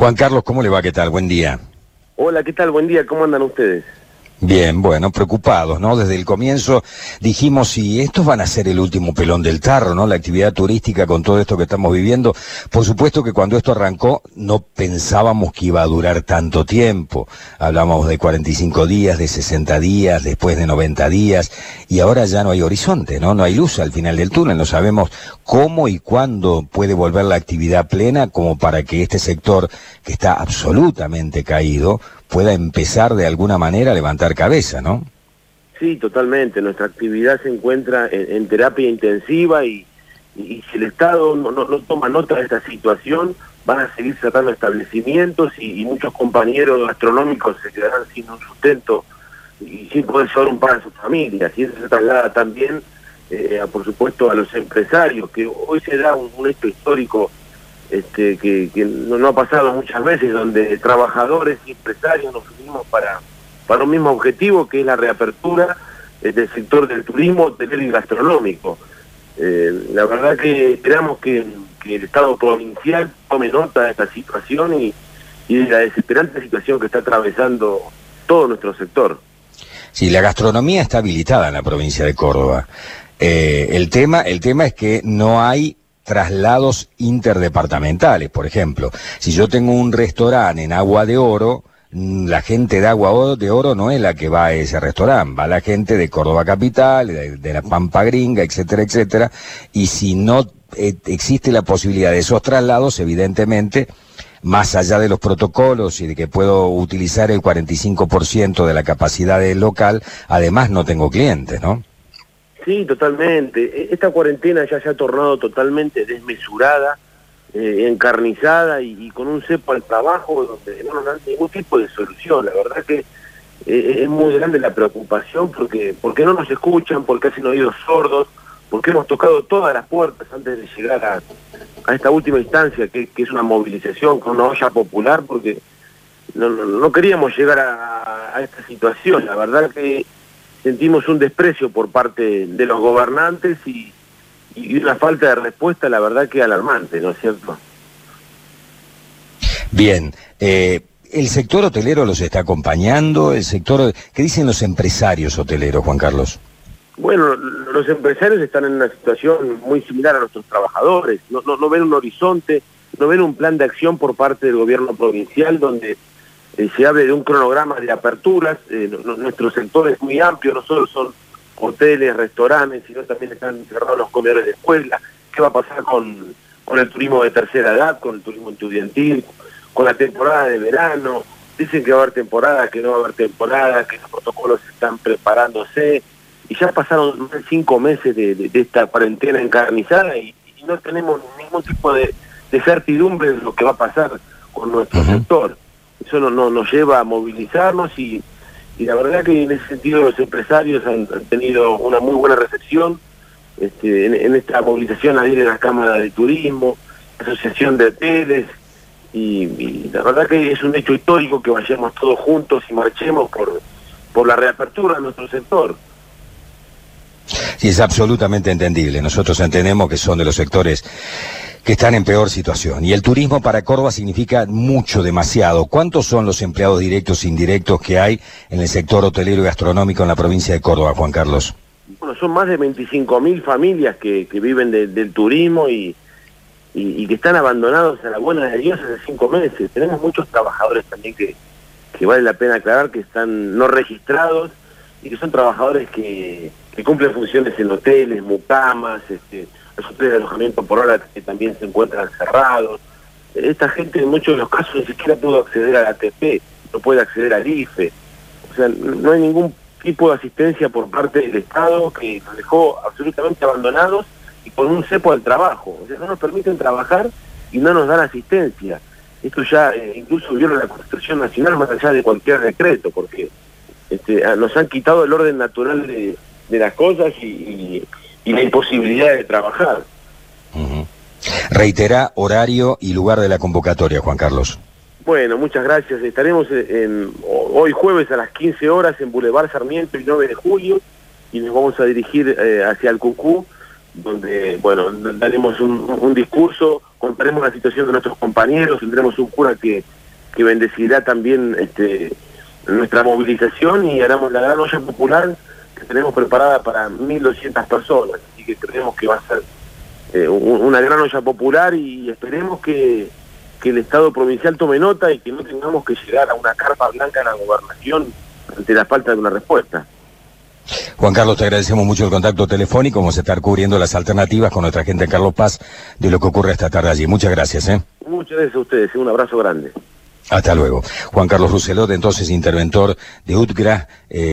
Juan Carlos, ¿cómo le va? ¿Qué tal? Buen día. Hola, ¿qué tal? Buen día, ¿cómo andan ustedes? Bien, bueno, preocupados, ¿no? Desde el comienzo dijimos, si estos van a ser el último pelón del tarro, ¿no? La actividad turística con todo esto que estamos viviendo. Por supuesto que cuando esto arrancó no pensábamos que iba a durar tanto tiempo. Hablamos de 45 días, de 60 días, después de 90 días, y ahora ya no hay horizonte, ¿no? No hay luz al final del túnel, no sabemos cómo y cuándo puede volver la actividad plena como para que este sector que está absolutamente caído pueda empezar de alguna manera a levantar cabeza, ¿no? Sí, totalmente. Nuestra actividad se encuentra en, terapia intensiva y, si el Estado no, toma nota de esta situación, van a seguir cerrando establecimientos y, muchos compañeros gastronómicos se quedarán sin un sustento y sin poder llevar un pan a sus familias. Y eso se traslada también, eh, por supuesto, a los empresarios, que hoy se da un, hecho histórico este, que, no, ha pasado muchas veces, donde trabajadores y empresarios nos unimos para, para un mismo objetivo, que es la reapertura eh, del sector del turismo, hotelero y gastronómico. Eh, la verdad que esperamos que, el Estado provincial tome nota de esta situación y, de la desesperante situación que está atravesando todo nuestro sector. Sí, la gastronomía está habilitada en la provincia de Córdoba. Eh, el, tema, el tema es que no hay traslados interdepartamentales, por ejemplo. Si yo tengo un restaurante en Agua de Oro, la gente de Agua de Oro no es la que va a ese restaurante, va la gente de Córdoba Capital, de, la Pampa Gringa, etcétera, etcétera. Y si no eh, existe la posibilidad de esos traslados, evidentemente, más allá de los protocolos y de que puedo utilizar el 45% de la capacidad del local, además no tengo clientes, ¿no? Sí, totalmente. E, esta cuarentena ya se ha tornado totalmente desmesurada, eh, encarnizada y, con un cepo al trabajo donde no nos dan ningún tipo de solución. La verdad que eh, es muy grande la preocupación porque, porque no nos escuchan, porque hacen oídos sordos, porque hemos tocado todas las puertas antes de llegar a, esta última instancia, que, es una movilización con una olla popular, porque no, queríamos llegar a, a esta situación. La verdad que sentimos un desprecio por parte de los gobernantes y, una falta de respuesta, la verdad que alarmante, ¿no es cierto? Bien, eh, ¿el sector hotelero los está acompañando? ¿El sector, qué dicen los empresarios hoteleros, Juan Carlos? Bueno, los empresarios están en una situación muy similar a nuestros trabajadores, no, no, no ven un horizonte, no ven un plan de acción por parte del gobierno provincial donde eh, se hable de un cronograma de aperturas, eh, nuestro sector es muy amplio, no solo son hoteles, restaurantes, sino también están cerrados los comedores de escuela, qué va a pasar con, con el turismo de tercera edad, con el turismo estudiantil, con la temporada de verano, dicen que va a haber temporada, que no va a haber temporada, que los protocolos están preparándose, y ya pasaron cinco meses de, esta cuarentena encarnizada y, no tenemos ningún tipo de, certidumbre de lo que va a pasar con nuestro sector. Eso no, nos lleva a movilizarnos y, la verdad que en ese sentido los empresarios han, tenido una muy buena recepción este, en, esta movilización a ir a la Cámara de Turismo, Asociación de Hoteles, y, la verdad que es un hecho histórico que vayamos todos juntos y marchemos por, por la reapertura de nuestro sector. Sí, es absolutamente entendible. Nosotros entendemos que son de los sectores que están en peor situación. Y el turismo para Córdoba significa mucho, demasiado. ¿Cuántos son los empleados directos e indirectos que hay en el sector hotelero y gastronómico en la provincia de Córdoba, Juan Carlos? Bueno, son más de 25.000 familias que, viven del turismo y, y, que están abandonados a la buena de Dios hace cinco meses. Tenemos muchos trabajadores también que, que vale la pena aclarar que están no registrados y que son trabajadores que, que cumplen funciones en hoteles, mucamas, este, los hoteles de alojamiento por hora que también se encuentran cerrados. Esta gente en muchos de los casos ni siquiera pudo acceder a la ATP, no puede acceder al IFE. O sea, no hay ningún tipo de asistencia por parte del Estado que nos dejó absolutamente abandonados y con un cepo al trabajo. O sea, no nos permiten trabajar y no nos dan asistencia. Esto ya eh, incluso viola la Constitución Nacional más allá de cualquier decreto, porque este, nos han quitado el orden natural de, las cosas y, y la imposibilidad de trabajar. Reitera horario y lugar de la convocatoria, Juan Carlos. Bueno, muchas gracias. Estaremos en, hoy jueves a las 15 horas en Boulevard Sarmiento y 9 de julio y nos vamos a dirigir eh, hacia el Cucú donde, bueno, daremos un, discurso, contaremos la situación de nuestros compañeros, tendremos un cura que, que bendecirá también este, nuestra movilización y haremos la gran olla popular que tenemos preparada para 1.200 personas, así que creemos que va a ser eh, una gran olla popular y esperemos que, que el Estado provincial tome nota y que no tengamos que llegar a una carpa blanca en la gobernación ante la falta de una respuesta. Juan Carlos, te agradecemos mucho el contacto telefónico, vamos a estar cubriendo las alternativas con nuestra gente en Carlos Paz de lo que ocurre esta tarde allí. Muchas gracias. ¿eh? Muchas gracias a ustedes, un abrazo grande. Hasta luego. Juan Carlos Rousselot, entonces interventor de UTGRA. Eh,